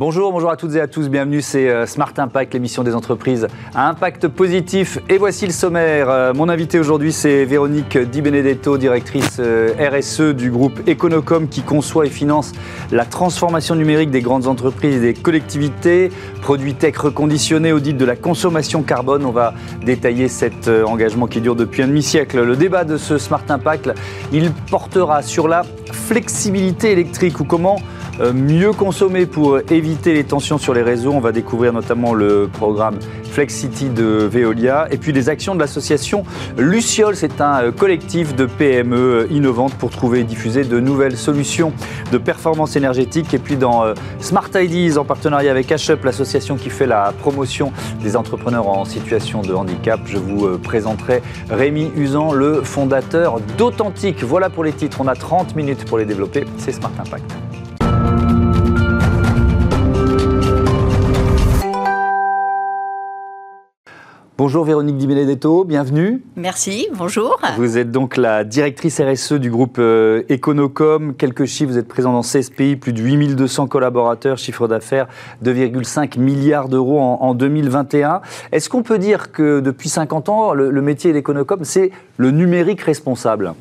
Bonjour, bonjour à toutes et à tous, bienvenue, c'est euh, Smart Impact, l'émission des entreprises à impact positif. Et voici le sommaire. Euh, mon invité aujourd'hui, c'est Véronique Di Benedetto, directrice euh, RSE du groupe Econocom, qui conçoit et finance la transformation numérique des grandes entreprises et des collectivités. Produits tech reconditionnés, audit de la consommation carbone. On va détailler cet engagement qui dure depuis un demi-siècle. Le débat de ce Smart Impact, il portera sur la flexibilité électrique ou comment mieux consommer pour éviter les tensions sur les réseaux. On va découvrir notamment le programme FlexCity de Veolia et puis les actions de l'association Luciole. C'est un euh, collectif de PME innovantes pour trouver et diffuser de nouvelles solutions de performance énergétique. Et puis dans euh, Smart Ideas, en partenariat avec HUP, l'association qui fait la promotion des entrepreneurs en situation de handicap, je vous présenterai Rémi Usan, le fondateur d'Authentique. Voilà pour les titres. On a 30 minutes pour les développer. C'est Smart Impact. Bonjour Véronique Di Benedetto, bienvenue. Merci, bonjour. Vous êtes donc la directrice RSE du groupe euh, Econocom. Quelques chiffres, vous êtes présent dans 16 pays, plus de 8200 collaborateurs, chiffre d'affaires 2,5 milliards d'euros en, 2021. Est-ce qu'on peut dire que depuis 50 ans, le, le métier d'Econocom, c'est le numérique responsable?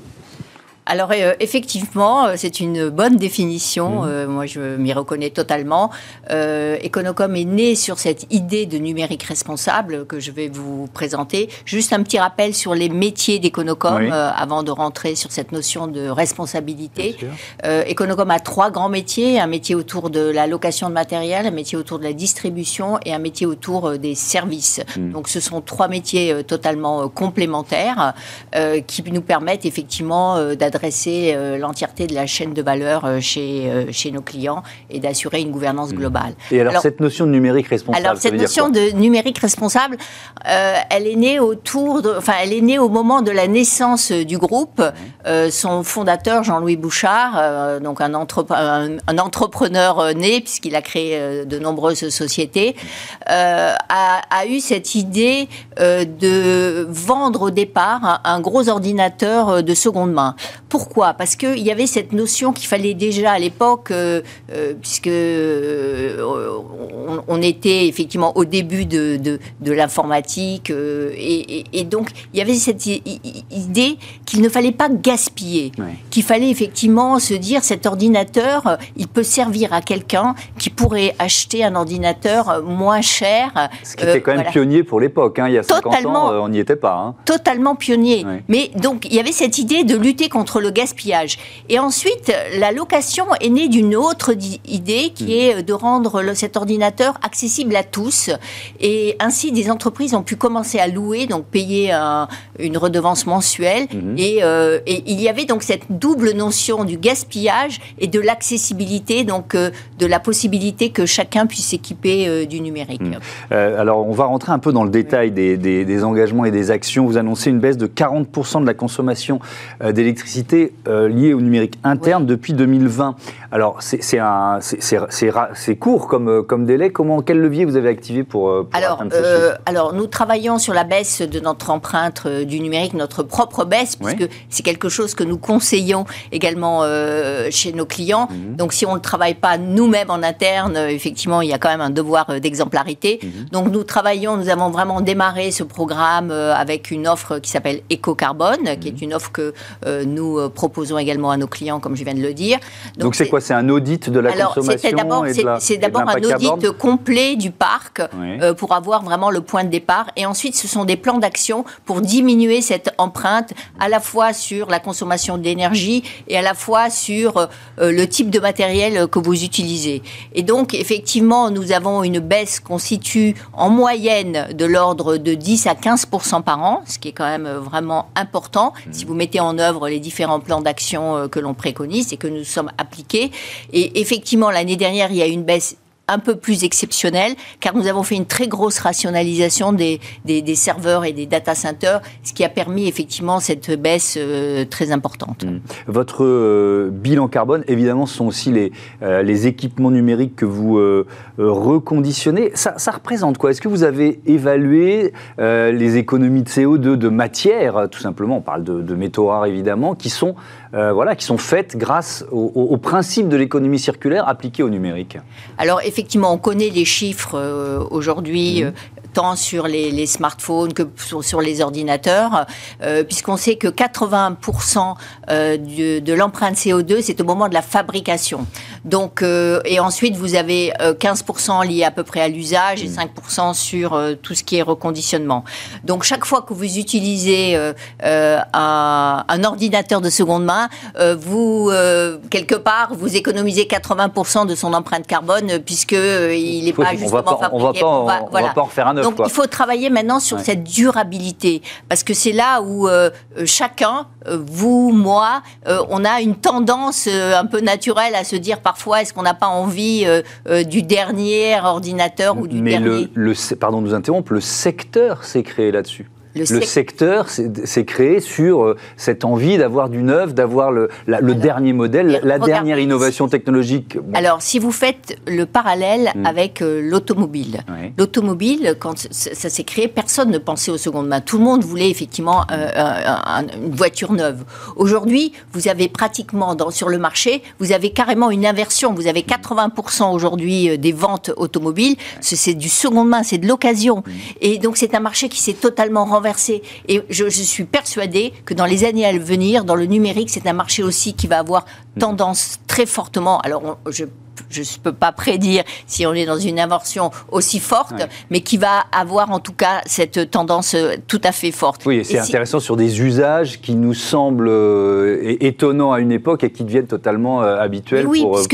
Alors euh, effectivement, euh, c'est une bonne définition. Mmh. Euh, moi, je m'y reconnais totalement. Econocom est né sur cette idée de numérique responsable que je vais vous présenter. Juste un petit rappel sur les métiers d'Econocom avant de rentrer sur cette notion de responsabilité. Econocom a trois grands métiers un métier autour de la location de matériel, un métier autour de la distribution et un métier autour des services. Mmh. Donc, ce sont trois métiers totalement complémentaires qui nous permettent effectivement d'adresser adresser euh, l'entièreté de la chaîne de valeur euh, chez, euh, chez nos clients et d'assurer une gouvernance mmh. globale. Et alors, cette notion de numérique responsable Alors cette notion de numérique responsable, elle est née autour, de, enfin elle est née au moment de la naissance du groupe. Mmh. son fondateur Jean-Louis Bouchard, donc un, un, entrepreneur né puisqu'il a créé de nombreuses sociétés, a, a, eu cette idée de vendre au départ un gros ordinateur de seconde main pourquoi? Parce qu'il y avait cette notion qu'il fallait déjà à l'époque, euh, euh, puisque euh, on, était effectivement au début de, de, l'informatique, et, donc il y avait cette idée qu'il ne fallait pas gaspiller, qu'il fallait effectivement se dire cet ordinateur, il peut servir à quelqu'un qui pourrait acheter un ordinateur moins cher. Ce qui était quand même pionnier pour l'époque, hein, il y a 50 ans, on n'y était pas. Hein. Totalement pionnier. Mais donc il y avait cette idée de lutter contre le gaspillage. Et ensuite, la location est née d'une autre idée qui hmm. est de rendre cet ordinateur accessible à tous. Et ainsi, des entreprises ont pu commencer à louer, donc payer une redevance mensuelle. Hmm. Euh, et, il y avait donc cette double notion du gaspillage et de l'accessibilité, donc euh, de la possibilité que chacun puisse s'équiper euh, du numérique. Hmm. alors, on va rentrer un peu dans le détail des, des, engagements et des actions. Vous annoncez une baisse de 40% de la consommation d'électricité euh, lié au numérique interne depuis 2020. Alors, c'est court comme, euh, comme délai. Comment, quel levier vous avez activé pour, euh, alors, alors, nous travaillons sur la baisse de notre empreinte du numérique, notre propre baisse, puisque c'est quelque chose que nous conseillons également chez nos clients. Mhm. Donc, si on ne travaille pas nous-mêmes en interne, effectivement, il y a quand même un devoir d'exemplarité. Mhm. Donc, nous travaillons, nous avons vraiment démarré ce programme avec une offre qui s'appelle Éco-Carbone, qui est mhm. une offre que nous euh, proposons également à nos clients, comme je viens de le dire. Donc c'est quoi? C'est un audit de la alors, consommation C'est d'abord un audit complet du parc euh, pour avoir vraiment le point de départ. Et ensuite, ce sont des plans d'action pour diminuer cette empreinte à la fois sur la consommation d'énergie et à la fois sur euh, le type de matériel que vous utilisez. Et donc, effectivement, nous avons une baisse qu'on situe en moyenne de l'ordre de 10 à 15 par an, ce qui est quand même vraiment important. Si vous mettez en œuvre les différents en plan d'action euh, que l'on préconise et que nous sommes appliqués. Et effectivement, l'année dernière, il y a eu une baisse un peu plus exceptionnel, car nous avons fait une très grosse rationalisation des, des, serveurs et des data centers, ce qui a permis effectivement cette baisse euh, très importante. Mmh. Votre euh, bilan carbone, évidemment, ce sont aussi les, euh, les équipements numériques que vous reconditionnez. Ça, représente quoi? Est-ce que vous avez évalué les économies de CO2 de matière, tout simplement On parle de, de métaux rares, évidemment, qui sont, voilà, qui sont faites grâce au, au principe de l'économie circulaire appliqué au numérique Alors, effectivement, on connaît les chiffres aujourd'hui. Mmh tant sur les, smartphones que sur, les ordinateurs, euh, puisqu'on sait que 80% euh, de, l'empreinte CO2, c'est au moment de la fabrication. Donc, euh, et ensuite, vous avez 15% liés à peu près à l'usage et 5% sur tout ce qui est reconditionnement. Donc, chaque fois que vous utilisez un, un, ordinateur de seconde main, vous, quelque part, vous économisez 80% de son empreinte carbone, puisque il n'est pas justement fabriqué. On va pas, va pas en faire un donc il faut travailler maintenant sur cette durabilité, parce que c'est là où euh, euh, chacun, euh, vous, moi, on a une tendance un peu naturelle à se dire parfois est-ce qu'on n'a pas envie du dernier ordinateur ou du dernier. Mais le, pardon de nous interrompre, le secteur s'est créé là-dessus. Le, secteur s'est créé sur euh, cette envie d'avoir du neuf, d'avoir le, dernier modèle, la dernière innovation technologique. Alors, si vous faites le parallèle hmm. avec euh, l'automobile, l'automobile, quand ça, s'est créé, personne ne pensait aux secondes mains. Tout le monde voulait effectivement euh, une voiture neuve. Aujourd'hui, vous avez pratiquement dans, sur le marché, vous avez carrément une inversion. Vous avez 80% aujourd'hui des ventes automobiles. C'est du seconde main, c'est de l'occasion. Hmm. Et donc, c'est un marché qui s'est totalement renversé et je, suis persuadée que dans les années à venir, dans le numérique, c'est un marché aussi qui va avoir tendance très fortement. Alors, je je ne peux pas prédire si on est dans une inversion aussi forte, mais qui va avoir en tout cas cette tendance euh, tout à fait forte. Oui, c'est intéressant sur des usages qui nous semblent euh, étonnants à une époque et qui deviennent totalement euh, habituels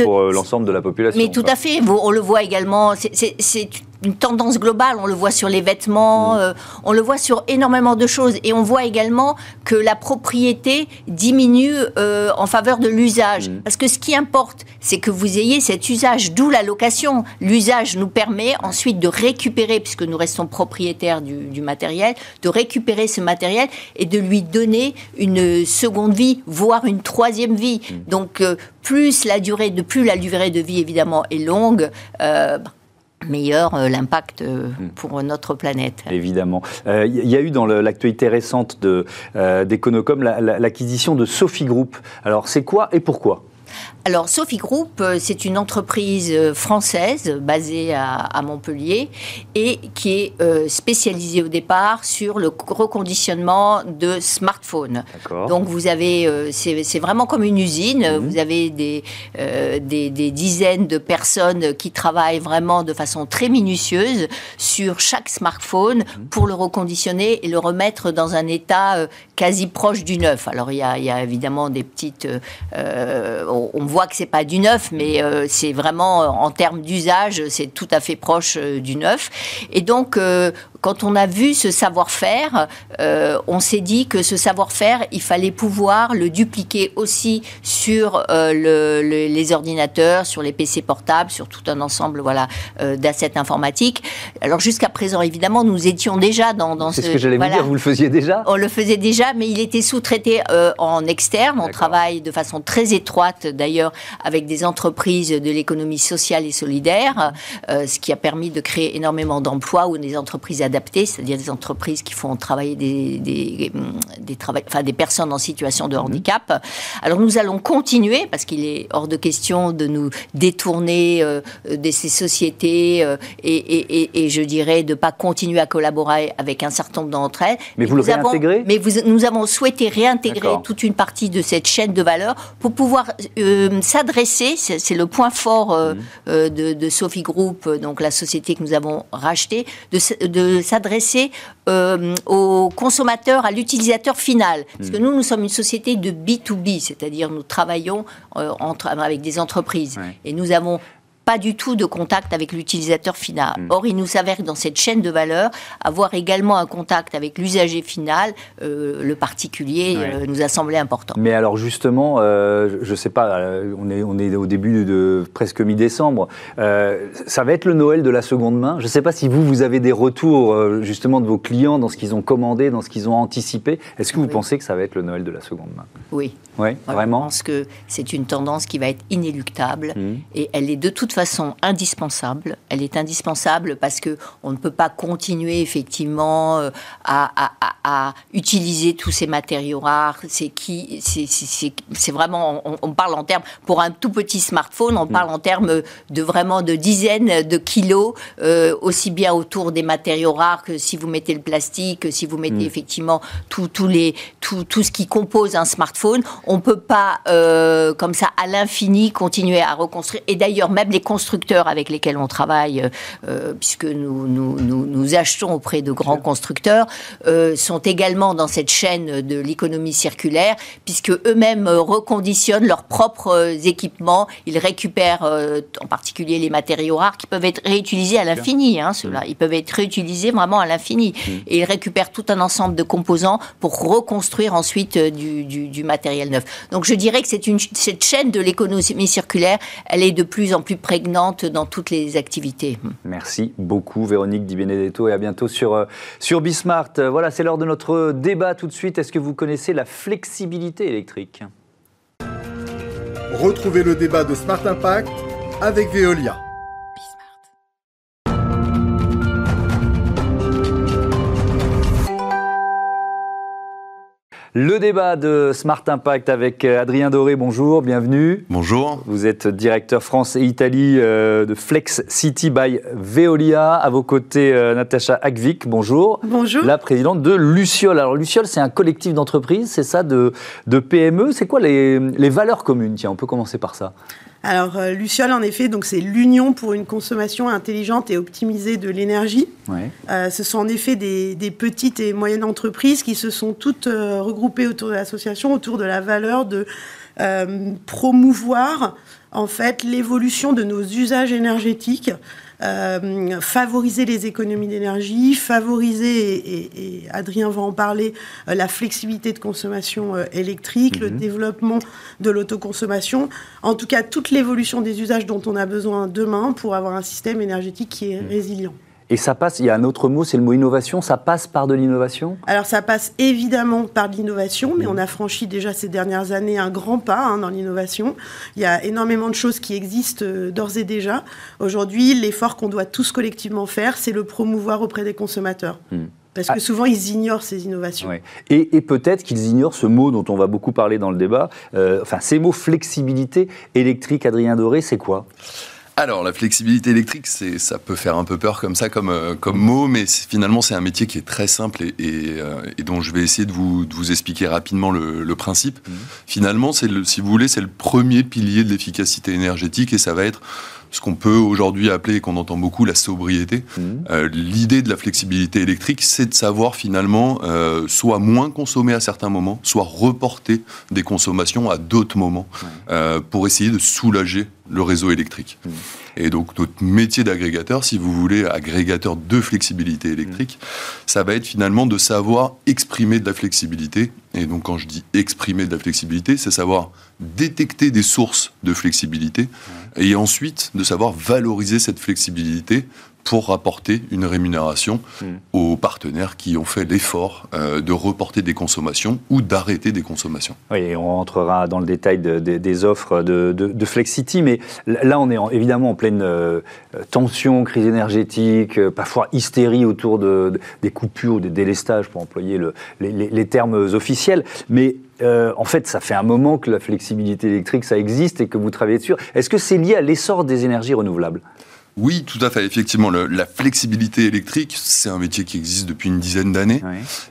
pour, l'ensemble de la population. Mais tout à fait, on le voit également, c'est une tendance globale. On le voit sur les vêtements, mm. euh, on le voit sur énormément de choses. Et on voit également que la propriété diminue euh, en faveur de l'usage. Mm. Parce que ce qui importe, c'est que vous ayez cet usage, d'où la location. L'usage nous permet ensuite de récupérer, puisque nous restons propriétaires du, matériel, de récupérer ce matériel et de lui donner une seconde vie, voire une troisième vie. Mm. Donc, euh, plus la durée de plus la durée de vie évidemment est longue, meilleur euh, l'impact euh, hmm. pour notre planète. Évidemment. Il euh, y a eu dans l'actualité récente d'Econocom l'acquisition de Sophie Group. Alors c'est quoi et pourquoi? Alors, Sophie Group, euh, c'est une entreprise euh, française basée à, Montpellier et qui est euh, spécialisée au départ sur le reconditionnement de smartphones. Donc, vous avez, c'est vraiment comme une usine. Mhm. Vous avez des, des, dizaines de personnes qui travaillent vraiment de façon très minutieuse sur chaque smartphone mhm. pour le reconditionner et le remettre dans un état quasi proche du neuf. Alors, il y a, il y a évidemment des petites. on, on voit que c'est pas du neuf, mais euh, c'est vraiment euh, en termes d'usage, c'est tout à fait proche euh, du neuf. Et donc, quand on a vu ce savoir-faire, on s'est dit que ce savoir-faire, il fallait pouvoir le dupliquer aussi sur les ordinateurs, sur les PC portables, sur tout un ensemble voilà, d'assets informatiques. Alors jusqu'à présent, évidemment, nous étions déjà dans, dans ce... C'est ce que j'allais vous dire, vous le faisiez déjà? On le faisait déjà, mais il était sous-traité en externe. On travaille de façon très étroite, d'ailleurs, avec des entreprises de l'économie sociale et solidaire, euh, ce qui a permis de créer énormément d'emplois ou des entreprises adaptées, c'est-à-dire des entreprises qui font travailler des, des, des, enfin, des personnes en situation de handicap. Alors nous allons continuer, parce qu'il est hors de question de nous détourner euh, de ces sociétés euh, et, et, et, je dirais de ne pas continuer à collaborer avec un certain nombre d'entre elles. Mais vous le réintégrez Mais vous, nous avons souhaité réintégrer toute une partie de cette chaîne de valeur pour pouvoir s'adresser, c'est le point fort euh, mmh. euh, de, Sophie Group, euh, donc la société que nous avons rachetée, de, s'adresser au consommateur, à l'utilisateur final. Parce que mmh. nous, nous sommes une société de B2B, c'est-à-dire nous travaillons entre, avec des entreprises. Et nous avons pas du tout de contact avec l'utilisateur final. Hmm. Or, il nous s'avère que dans cette chaîne de valeur, avoir également un contact avec l'usager final, euh, le particulier, euh, nous a semblé important. Mais alors justement, euh, je ne sais pas, on est, on est au début de presque mi-décembre, ça va être le Noël de la seconde main? Je ne sais pas si vous, vous avez des retours justement de vos clients dans ce qu'ils ont commandé, dans ce qu'ils ont anticipé. Est-ce que vous pensez que ça va être le Noël de la seconde main? Oui. Oui, vraiment Je pense que c'est une tendance qui va être inéluctable hmm. et elle est de toute façon indispensable. Elle est indispensable parce que on ne peut pas continuer effectivement euh, à, à, utiliser tous ces matériaux rares. C'est qui C'est vraiment. On, parle en termes pour un tout petit smartphone. On parle en termes de vraiment de dizaines de kilos, euh, aussi bien autour des matériaux rares que si vous mettez le plastique, que si vous mettez mm. effectivement tout, les tout, tout ce qui compose un smartphone. On peut pas euh, comme ça à l'infini continuer à reconstruire. Et d'ailleurs, même les constructeurs avec lesquels on travaille, euh, euh, puisque nous, nous, nous, achetons auprès de grands constructeurs, sont également dans cette chaîne de l'économie circulaire, puisque eux-mêmes reconditionnent leurs propres équipements. Ils récupèrent en particulier les matériaux rares qui peuvent être réutilisés à l'infini. Hein, ceux-là, ils peuvent être réutilisés vraiment à l'infini. Mmh. Et ils récupèrent tout un ensemble de composants pour reconstruire ensuite du, du, du matériel neuf. Donc je dirais que c'est une, cette chaîne de l'économie circulaire, elle est de plus en plus prégnante dans toutes les activités. Merci beaucoup Véronique Di Benedetto et à bientôt sur, euh, sur Bismart. Voilà, c'est l'heure de notre débat tout de suite. Est-ce que vous connaissez la flexibilité électrique? Retrouvez le débat de Smart Impact avec Veolia. Le débat de Smart Impact avec euh, Adrien Doré, bonjour, bienvenue. Bonjour. Vous êtes directeur France et Italie euh, de Flex City by Veolia. À vos côtés, euh, Natacha Agvik, bonjour. Bonjour. La présidente de Luciole. Alors Luciole, c'est un collectif d'entreprises, c'est ça, de, de PME. C'est quoi les, les valeurs communes? Tiens, on peut commencer par ça. Alors, euh, Luciole, en effet, donc c'est l'union pour une consommation intelligente et optimisée de l'énergie. Euh, ce sont en effet des, petites et moyennes entreprises qui se sont toutes euh, regroupées autour de l'association, autour de la valeur de promouvoir en fait l'évolution de nos usages énergétiques euh, favoriser les économies d'énergie, favoriser, et, Adrien va en parler, euh, la flexibilité de consommation euh, électrique, le mhm. développement de l'autoconsommation, en tout cas toute l'évolution des usages dont on a besoin demain pour avoir un système énergétique qui est mhm. résilient. Et ça passe, il y a un autre mot, c'est le mot innovation, ça passe par de l'innovation? Alors ça passe évidemment par de l'innovation, mais on a franchi déjà ces dernières années un grand pas hein, dans l'innovation. Il y a énormément de choses qui existent euh, d'ores et déjà. Aujourd'hui, l'effort qu'on doit tous collectivement faire, c'est le promouvoir auprès des consommateurs. Hmm. Parce que ah. souvent, ils ignorent ces innovations. Et, peut-être qu'ils ignorent ce mot dont on va beaucoup parler dans le débat. Euh, enfin, ces mots flexibilité électrique, Adrien Doré, c'est quoi? Alors, la flexibilité électrique, c'est, ça peut faire un peu peur comme ça, comme, euh, comme mot, mais finalement, c'est un métier qui est très simple et, euh, et, dont je vais essayer de vous, de vous expliquer rapidement le, le principe. Mmh. Finalement, c'est le, si vous voulez, c'est le premier pilier de l'efficacité énergétique et ça va être ce qu'on peut aujourd'hui appeler, et qu'on entend beaucoup, la sobriété. Mmh. Euh, l'idée de la flexibilité électrique, c'est de savoir finalement euh, soit moins consommer à certains moments, soit reporter des consommations à d'autres moments euh, pour essayer de soulager le réseau électrique. Mmh. Et donc notre métier d'agrégateur, si vous voulez, agrégateur de flexibilité électrique, mmh. ça va être finalement de savoir exprimer de la flexibilité. Et donc quand je dis exprimer de la flexibilité, c'est savoir détecter des sources de flexibilité et ensuite de savoir valoriser cette flexibilité pour rapporter une rémunération hmm. aux partenaires qui ont fait l'effort euh, de reporter des consommations ou d'arrêter des consommations. Oui, on rentrera dans le détail des offres de, Flexity, mais là on est évidemment en pleine euh, tension, crise énergétique, euh, parfois hystérie autour de, des coupures ou des délestages, pour employer les, termes officiels. Mais en fait, ça fait un moment que la flexibilité électrique, ça existe et que vous travaillez dessus. Est-ce que c'est lié à l'essor des énergies renouvelables? Oui, tout à fait. Effectivement, la flexibilité électrique, c'est un métier qui existe depuis une dizaine d'années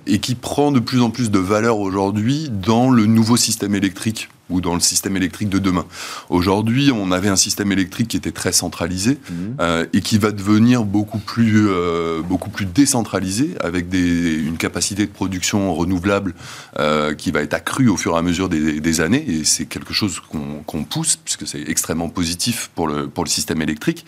et qui prend de plus en plus de valeur aujourd'hui dans le nouveau système électrique ou dans le système électrique de demain. Aujourd'hui, on avait un système électrique qui était très centralisé mhm. euh, et qui va devenir beaucoup plus, euh, beaucoup plus décentralisé avec des, une capacité de production renouvelable euh, qui va être accrue au fur et à mesure des, des années et c'est quelque chose qu'on pousse puisque c'est extrêmement positif pour le, pour le système électrique.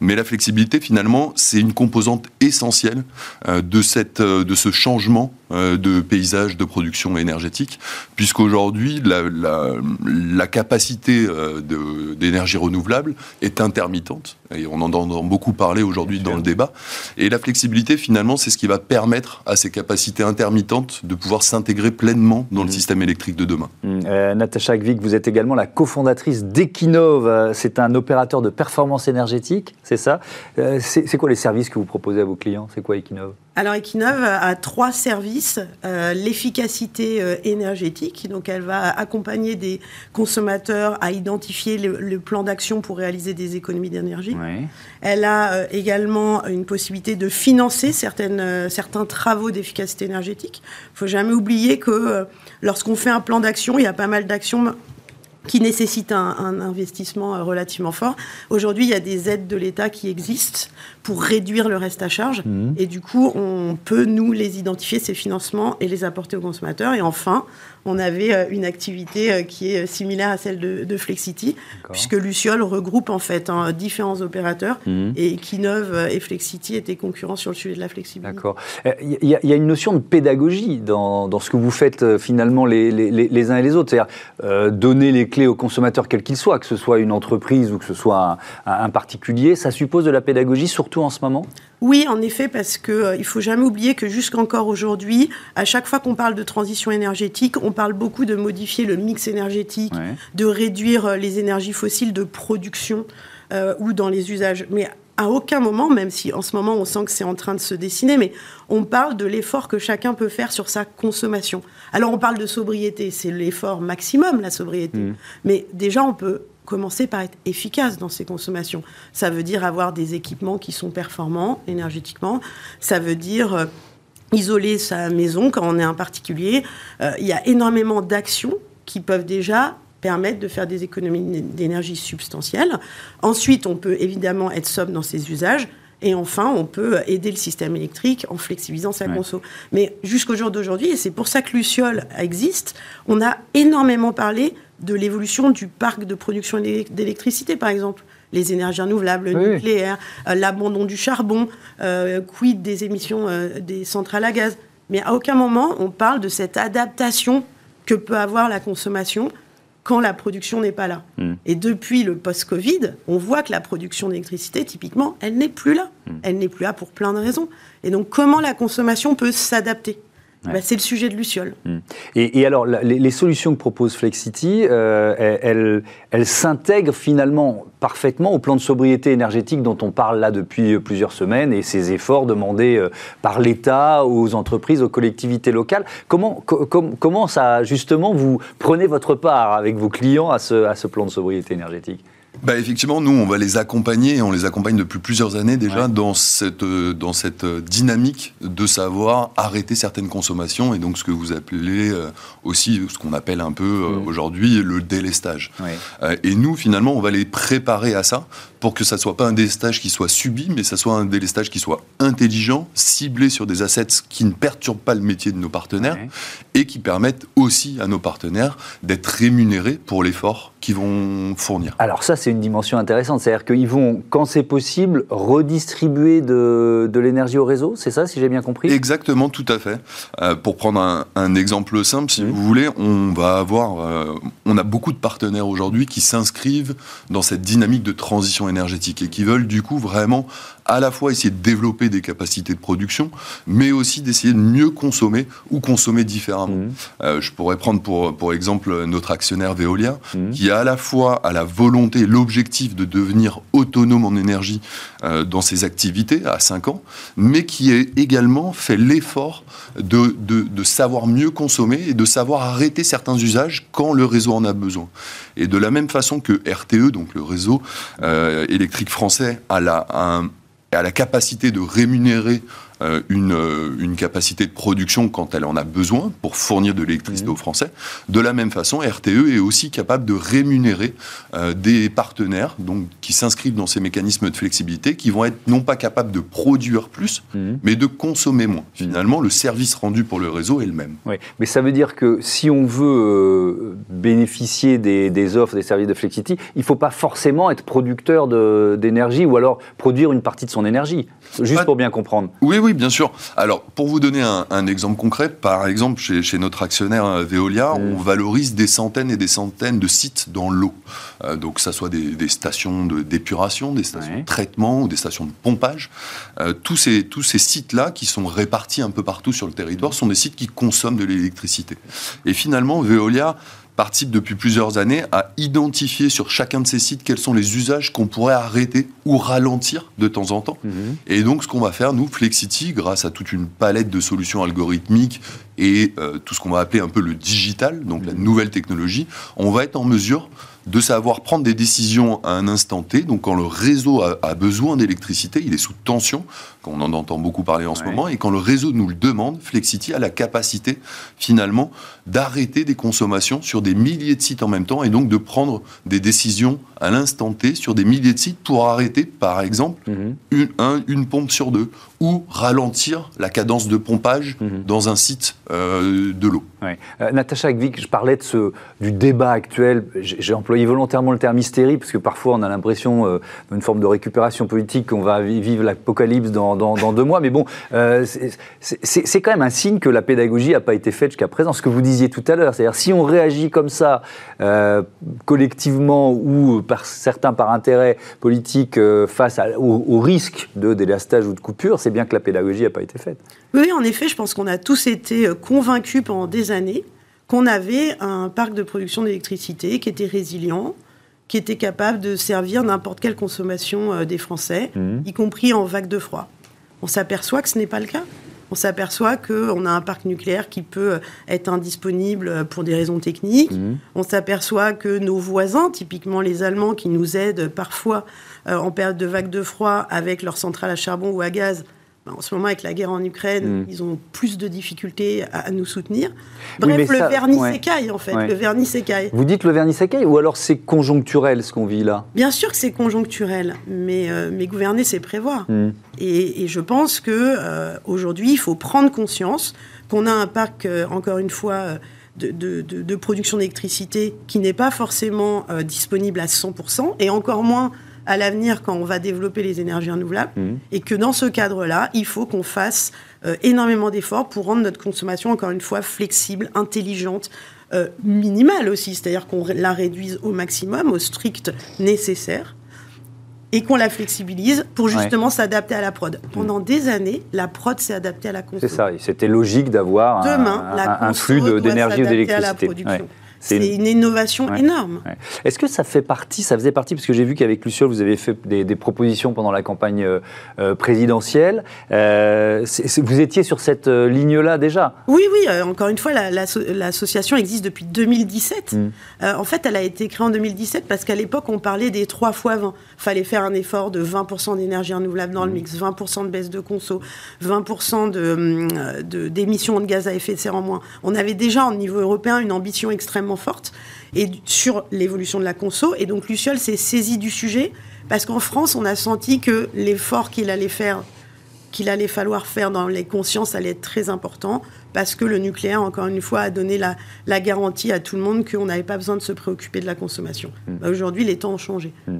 Mais la flexibilité, finalement, c'est une composante essentielle de, cette, de ce changement de paysage de production énergétique, puisqu'aujourd'hui, la, la, la capacité euh, d'énergie renouvelable est intermittente, et on en entend beaucoup parler aujourd'hui dans le débat, et la flexibilité, finalement, c'est ce qui va permettre à ces capacités intermittentes de pouvoir s'intégrer pleinement dans le système électrique de demain. Hum, euh, Natacha Agvik, vous êtes également la cofondatrice d'Equinov. Euh, C'est un opérateur de performance énergétique, c'est ça? Euh, C'est c'est quoi les services que vous proposez à vos clients? C'est quoi Equinov Alors Equinov a trois services. Euh, L'efficacité euh, énergétique, donc elle va accompagner des consommateurs à identifier le, le plan d'action pour réaliser des économies d'énergie. Elle a euh, également une possibilité de financer certaines, certains travaux d'efficacité énergétique. Il faut jamais oublier que lorsqu'on fait un plan d'action, il y a pas mal d'actions qui nécessitent un, un investissement relativement fort. Aujourd'hui, il y a des aides de l'État qui existent pour réduire le reste à charge. Mhm. Et du coup, on peut, nous, les identifier, ces financements, et les apporter aux consommateurs. Et enfin, on avait euh, une activité euh, qui est similaire à celle de, de Flexity, puisque Luciol regroupe en fait hein, différents opérateurs. Mhm. Et euh, et Flexity étaient concurrents sur le sujet de la flexibilité. D'accord. Euh, Il y, a- il y a une notion de pédagogie dans, dans ce que vous faites euh, finalement les, les- les- uns et les autres. C'est-à-dire euh, donner les clés au consommateur quel qu'il soit, que ce soit une entreprise ou que ce soit un particulier, ça suppose de la pédagogie, surtout en ce moment Oui, en effet, parce que euh, il faut jamais oublier que jusqu'encore aujourd'hui, à chaque fois qu'on parle de transition énergétique, on parle beaucoup de modifier le mix énergétique, Ouais. de réduire euh, les énergies fossiles de production euh, ou dans les usages. Mais à aucun moment, même si en ce moment on sent que c'est en train de se dessiner, mais on parle de l'effort que chacun peut faire sur sa consommation. Alors on parle de sobriété, c'est l'effort maximum, la sobriété. Mhm. Mais déjà, on peut commencer par être efficace dans ses consommations. Ça veut dire avoir des équipements qui sont performants énergétiquement. Ça veut dire euh, isoler sa maison quand on est un particulier. Euh, il y a énormément d'actions qui peuvent déjà permettre de faire des économies d'énergie substantielles. Ensuite, on peut évidemment être sobre dans ses usages. Et enfin, on peut aider le système électrique en flexibilisant sa Ouais. conso. Mais jusqu'au jour d'aujourd'hui, et c'est pour ça que Luciol existe, on a énormément parlé de l'évolution du parc de production élec- d'électricité, par exemple. Les énergies renouvelables, le Oui, nucléaire, euh, l'abandon du charbon, euh, quid des émissions euh, des centrales à gaz. Mais à aucun moment, on parle de cette adaptation que peut avoir la consommation quand la production n'est pas là. Mm. Et depuis le post-Covid, on voit que la production d'électricité, typiquement, elle n'est plus là. Mm. Elle n'est plus là pour plein de raisons. Et donc, comment la consommation peut s'adapter? Ouais. Bah, C'est le sujet de Luciol. Et, et alors, les, les solutions que propose Flexity, euh, elles, elles- s'intègrent finalement parfaitement au plan de sobriété énergétique dont on parle là depuis euh, plusieurs semaines et ces efforts demandés euh, par l'État aux entreprises, aux collectivités locales. Comment, co- com- comment ça, justement, vous prenez votre part avec vos clients à ce, à ce plan de sobriété énergétique? Bah effectivement, nous, on va les accompagner, et on les accompagne depuis plusieurs années déjà Ouais. dans cette, euh, dans cette euh, dynamique de savoir arrêter certaines consommations, et donc ce que vous appelez euh, aussi, ce qu'on appelle un peu Mm. aujourd'hui le délestage. Et nous, finalement, on va les préparer à ça pour que ça soit pas un délestage qui soit subi, mais ça soit un délestage qui soit intelligent, ciblé sur des assets qui ne perturbent pas le métier de nos partenaires Ouais. et qui permettent aussi à nos partenaires d'être rémunérés pour l'effort qu'ils vont fournir. Alors ça, c'est une dimension intéressante. C'est-à-dire qu'ils vont, quand c'est possible, redistribuer de, de l'énergie au réseau. C'est ça, si j'ai bien compris? Exactement, tout à fait. Euh, pour prendre un, un exemple simple, si vous voulez, on va avoir, euh, on a beaucoup de partenaires aujourd'hui qui s'inscrivent dans cette dynamique de transition énergétique et qui veulent du coup vraiment à la fois essayer de développer des capacités de production, mais aussi d'essayer de mieux consommer ou consommer différemment. Mhm. Euh, je pourrais prendre pour, pour exemple notre actionnaire Veolia, Mhm. qui a à la fois à la volonté, l'objectif de devenir autonome en énergie euh, dans ses activités à 5 ans, mais qui a également fait l'effort de, de, de savoir mieux consommer et de savoir arrêter certains usages quand le réseau en a besoin. Et de la même façon que RTE, donc le réseau euh, électrique français, a la, un- a la capacité de rémunérer une, euh, une capacité de production quand elle en a besoin pour fournir de l'électricité Mhm. aux Français. De la même façon, RTE est aussi capable de rémunérer euh, des partenaires donc, qui s'inscrivent dans ces mécanismes de flexibilité, qui vont être non pas capables de produire plus, Mhm. mais de consommer moins. Finalement, le service rendu pour le réseau est le même. Oui, mais ça veut dire que si on veut euh, bénéficier des, des offres, des services de Flexity, il ne faut pas forcément être producteur d'énergie ou alors produire une partie de son énergie, juste pour bien comprendre. Oui, oui, oui, bien sûr. Alors, pour vous donner un, exemple concret, par exemple, chez, notre actionnaire euh, Veolia, mm. on valorise des centaines et des centaines de sites dans l'eau. Euh, donc, que ça soit des, stations d'épuration, des stations de traitement ou des stations de pompage. Euh, tous ces, tous ces sites-là, qui sont répartis un peu partout sur le territoire, sont des sites qui consomment de l'électricité. Et finalement, Veolia participe depuis plusieurs années à identifier sur chacun de ces sites quels sont les usages qu'on pourrait arrêter ou ralentir de temps en temps. Mhm. Et donc, ce qu'on va faire, nous, Flexity, grâce à toute une palette de solutions algorithmiques et euh, tout ce qu'on va appeler un peu le digital, donc la mhm. nouvelle technologie, on va être en mesure de savoir prendre des décisions à un instant T. Donc, quand le réseau a, besoin d'électricité, il est sous tension, on en entend beaucoup parler en ce moment, et quand le réseau nous le demande, Flexity a la capacité, finalement, d'arrêter des consommations sur des milliers de sites en même temps, et donc de prendre des décisions à l'instant T sur des milliers de sites pour arrêter, par exemple, mhm. une, une pompe sur deux, ou ralentir la cadence de pompage mhm. dans un site euh, de l'eau. Euh, Natacha Agvik, je parlais de ce, du débat actuel. J'ai employé volontairement le terme hystérie, parce que parfois on a l'impression, euh, d'une forme de récupération politique, qu'on va vivre l'apocalypse dans, dans, deux mois. Mais bon, euh, c'est quand même un signe que la pédagogie n'a pas été faite jusqu'à présent. Ce que vous disiez tout à l'heure, c'est-à-dire si on réagit comme ça, collectivement ou par certains par intérêt politique, face au, au, risque de délastage ou de coupure, c'est bien que la pédagogie n'a pas été faite. Oui, en effet, je pense qu'on a tous été convaincus pendant des années qu'on avait un parc de production d'électricité qui était résilient, qui était capable de servir n'importe quelle consommation euh, des Français, mmh. y compris en vague de froid. On s'aperçoit que ce n'est pas le cas. On s'aperçoit qu'on a un parc nucléaire qui peut euh, être indisponible pour des raisons techniques. Mmh. On s'aperçoit que nos voisins, typiquement les Allemands, qui nous aident parfois euh, en période de vague de froid avec leurs centrales à charbon ou à gaz, en ce moment, avec la guerre en Ukraine, hmm. ils ont plus de difficultés à, nous soutenir. Bref, le vernis s'écaille, en fait. Le vernis s'écaille. Vous dites le vernis s'écaille ou alors c'est conjoncturel ce qu'on vit là? Bien sûr que c'est conjoncturel, mais, euh, mais gouverner, c'est prévoir. Hmm. Et, je pense que euh, aujourd'hui, il faut prendre conscience qu'on a un parc, euh, encore une fois, de, de, de, production d'électricité qui n'est pas forcément disponible à 100%, et encore moins à l'avenir quand on va développer les énergies renouvelables. Mmh. Et que dans ce cadre-là, il faut qu'on fasse euh, énormément d'efforts pour rendre notre consommation, encore une fois, flexible, intelligente, euh, minimale aussi. C'est-à-dire qu'on la réduise au maximum, au strict nécessaire et qu'on la flexibilise pour justement s'adapter à la prod. Pendant des années, la prod s'est adaptée à la consommation. C'est ça, c'était logique d'avoir un, flux d'énergie ou d'électricité. C'est une, innovation énorme. Est-ce que ça fait partie, ça faisait partie, parce que j'ai vu qu'avec Luciol, vous avez fait des, propositions pendant la campagne euh, euh, présidentielle. Euh, vous étiez sur cette ligne-là déjà Oui, oui. encore une fois, l'association existe depuis 2017. Mm. en fait, elle a été créée en 2017 parce qu'à l'époque, on parlait des 3 fois 20. Il fallait faire un effort de 20% d'énergie renouvelable dans le mm. mix, 20% de baisse de conso, 20% d'émissions de, de, de gaz à effet de serre en moins. On avait déjà, au niveau européen, une ambition extrêmement forte et sur l'évolution de la conso. Et donc Luciol s'est saisi du sujet parce qu'en France, on a senti que l'effort qu'il allait faire, qu'il allait falloir faire dans les consciences allait être très important parce que le nucléaire, encore une fois, a donné la, la garantie à tout le monde qu'on n'avait pas besoin de se préoccuper de la consommation. Hmm. Bah, aujourd'hui, les temps ont changé. Hmm.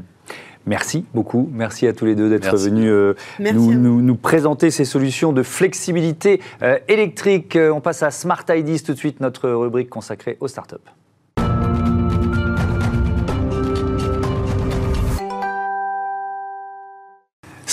Merci beaucoup. Merci à tous les deux d'être venus euh, nous, nous, présenter ces solutions de flexibilité euh, électrique. Euh, on passe à Smart IDs tout de suite, notre rubrique consacrée aux startups.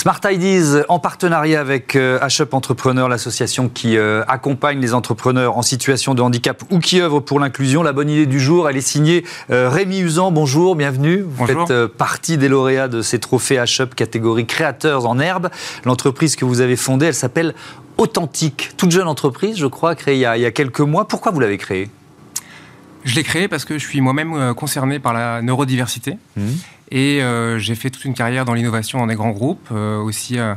Smart Ideas en partenariat avec euh, HUP Entrepreneur, l'association qui euh, accompagne les entrepreneurs en situation de handicap ou qui œuvre pour l'inclusion. La bonne idée du jour, elle est signée euh, Rémi Usan. Bonjour, bienvenue. Vous faites partie des lauréats de ces trophées HUP catégorie créateurs en herbe. L'entreprise que vous avez fondée, elle s'appelle Authentique. Toute jeune entreprise, je crois, créée il y a, quelques mois. Pourquoi vous l'avez créée? Je l'ai créée parce que je suis moi-même concerné par la neurodiversité. Mmh. Et euh, j'ai fait toute une carrière dans l'innovation dans des grands groupes, euh, aussi euh,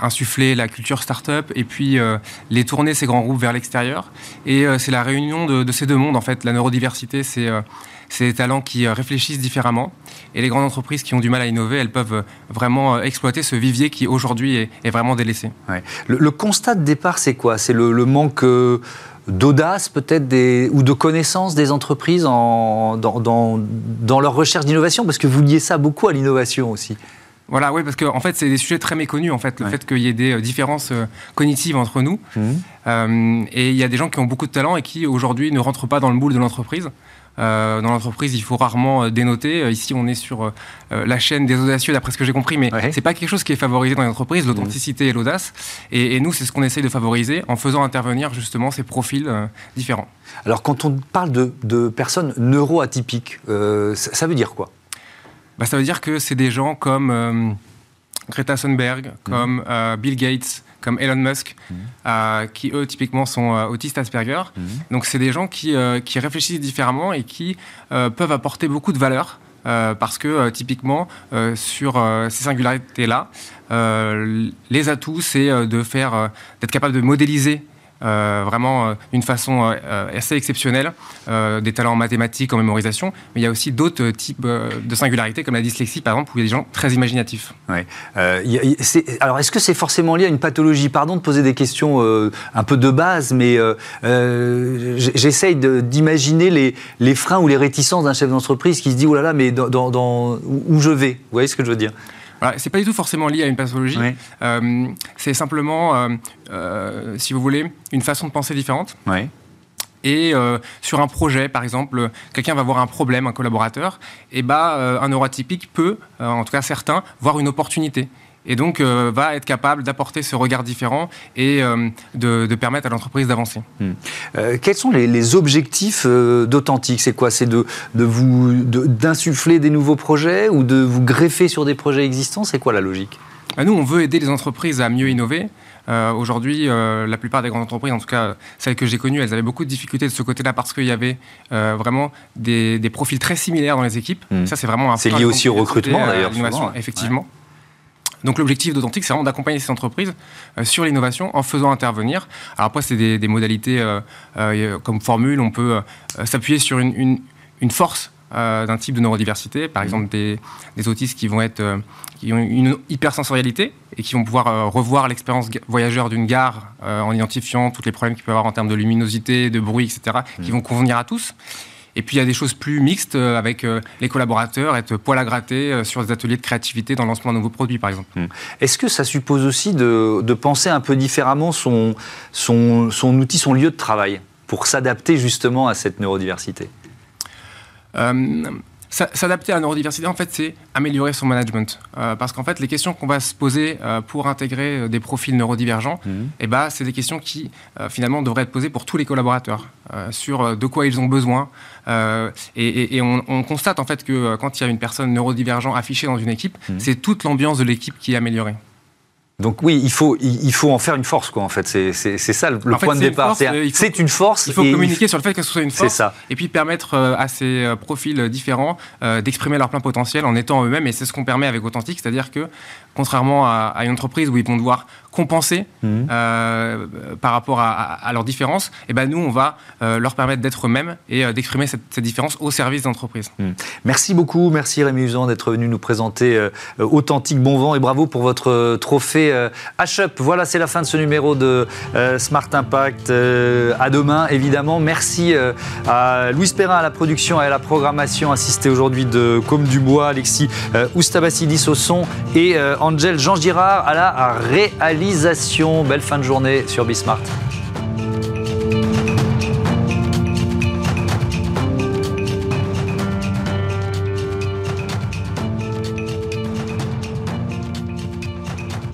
insuffler la culture start-up et puis les tourner ces grands groupes vers l'extérieur. Et c'est la réunion de, ces deux mondes, en fait. La neurodiversité, c'est c'est des talents qui réfléchissent différemment. Et les grandes entreprises qui ont du mal à innover, elles peuvent vraiment exploiter ce vivier qui aujourd'hui est, vraiment délaissé. Le, constat de départ, c'est quoi? C'est le, le, manque d'audace peut-être ou de connaissance des entreprises dans, leur recherche d'innovation Parce que vous liez ça beaucoup à l'innovation aussi. Voilà, oui, parce qu'en en fait, c'est des sujets très méconnus, en fait, le fait qu'il y ait des euh, différences euh, cognitives entre nous. Mhm. Euh, et il y a des gens qui ont beaucoup de talent et qui, aujourd'hui, ne rentrent pas dans le moule de l'entreprise. Euh, dans l'entreprise, il faut rarement euh, dénoter. Euh, Ici, on est sur la chaîne des audacieux, d'après ce que j'ai compris, mais Ouais. c'est pas quelque chose qui est favorisé dans les entreprises, l'authenticité et l'audace. Et, et nous, c'est ce qu'on essaye de favoriser en faisant intervenir justement ces profils différents. Alors, quand on parle de, de personnes neuroatypiques, ça, ça veut dire quoi? Bah, ça veut dire que c'est des gens comme Greta Thunberg, Mhm. comme euh, Bill Gates, comme Elon Musk, euh, qui eux typiquement sont euh, autistes Asperger. Mhm. Donc c'est des gens qui, euh, qui réfléchissent différemment et qui peuvent apporter beaucoup de valeur. parce que typiquement sur ces singularités-là, les atouts c'est de faire, d'être capable de modéliser vraiment euh, d'une façon euh, euh, assez exceptionnelle, euh, des talents en mathématiques, en mémorisation, mais il y a aussi d'autres euh, types euh, de singularités, comme la dyslexie par exemple, où il y a des gens très imaginatifs. Euh, c'est- alors, est-ce que c'est forcément lié à une pathologie? Pardon de poser des questions euh, un peu de base, mais euh, euh, j'essaye d'imaginer les, freins ou les réticences d'un chef d'entreprise qui se dit, oh là là, mais où je vais? Vous voyez ce que je veux dire? Voilà, c'est pas du tout forcément lié à une pathologie. Euh, c'est simplement, euh, euh, si vous voulez, une façon de penser différente. Et sur un projet, par exemple, quelqu'un va voir un problème, un collaborateur, et bah, un neuroatypique peut, en tout cas certains, voir une opportunité. Et donc euh, va être capable d'apporter ce regard différent et euh, de, de permettre à l'entreprise d'avancer. Euh, quels sont les, les objectifs d'Authentique? C'est quoi? C'est de, de vous de- d'insuffler des nouveaux projets ou de vous greffer sur des projets existants? C'est quoi la logique? Nous, on veut aider les entreprises à mieux innover. Euh, Aujourd'hui, euh, la plupart des grandes entreprises, en tout cas celles que j'ai connues, elles avaient beaucoup de difficultés de ce côté-là parce qu'il y avait euh, vraiment des, des profils très similaires dans les équipes. Mhm. Ça, c'est vraiment un C'est lié aussi au recrutement, d'ailleurs, ouais. Donc l'objectif d'Authentique, c'est vraiment d'accompagner ces entreprises euh, sur l'innovation en faisant intervenir. Alors après, c'est des, des modalités euh, euh, comme formule, on peut s'appuyer sur une, une- une force d'un type de neurodiversité, par exemple des, des autistes qui vont être euh, qui ont une hypersensorialité et qui vont pouvoir euh, revoir l'expérience voyageur d'une gare euh, en identifiant tous les problèmes qu'il peut y avoir en termes de luminosité, de bruit, etc., qui vont convenir à tous. Et puis il y a des choses plus mixtes euh, avec euh, les collaborateurs, être poil à gratter euh, sur des ateliers de créativité dans le lancement de nouveaux produits, par exemple. Est-ce que ça suppose aussi de, de penser un peu différemment son, son, son outil, son lieu de travail pour s'adapter justement à cette neurodiversité? Euh, S'adapter à la neurodiversité, en fait, c'est améliorer son management. Euh, parce qu'en fait, les questions qu'on va se poser euh, pour intégrer euh, des profils neurodivergents, eh ben, c'est des questions qui, euh, finalement, devraient être posées pour tous les collaborateurs, sur de quoi ils ont besoin. Et et- et on, on constate, en fait, que quand il y a une personne neurodivergente affichée dans une équipe, c'est toute l'ambiance de l'équipe qui est améliorée. Donc oui, il faut, il, faut en faire une force, quoi, en fait. C'est ça le, fait, point de c'est une départ. un- euh, il faut- C'est une force. Il faut communiquer sur le fait que ce soit une C'est force. ça. Et puis permettre euh, à ces euh, profils différents d'exprimer leur plein potentiel en étant eux-mêmes. Et c'est ce qu'on permet avec Authentique, c'est-à-dire que contrairement à, à une entreprise où ils vont devoir compenser Mhm. euh, par rapport à, à- à leurs différences, et ben nous, on va euh, leur permettre d'être eux-mêmes et euh, d'exprimer cette, cette différence au service d'entreprise. Merci beaucoup, merci Rémi Usan d'être venu nous présenter Authentique Bon Vent et bravo pour votre trophée H-Up. Voilà, c'est la fin de ce numéro de Smart Impact. À demain, évidemment. Merci à Louis Perrin à la production et à la programmation, assisté aujourd'hui de Comme Dubois, Alexis Oustabassidis au son et Angel Jean Girard à la réalisation. Belle fin de journée sur Bismart.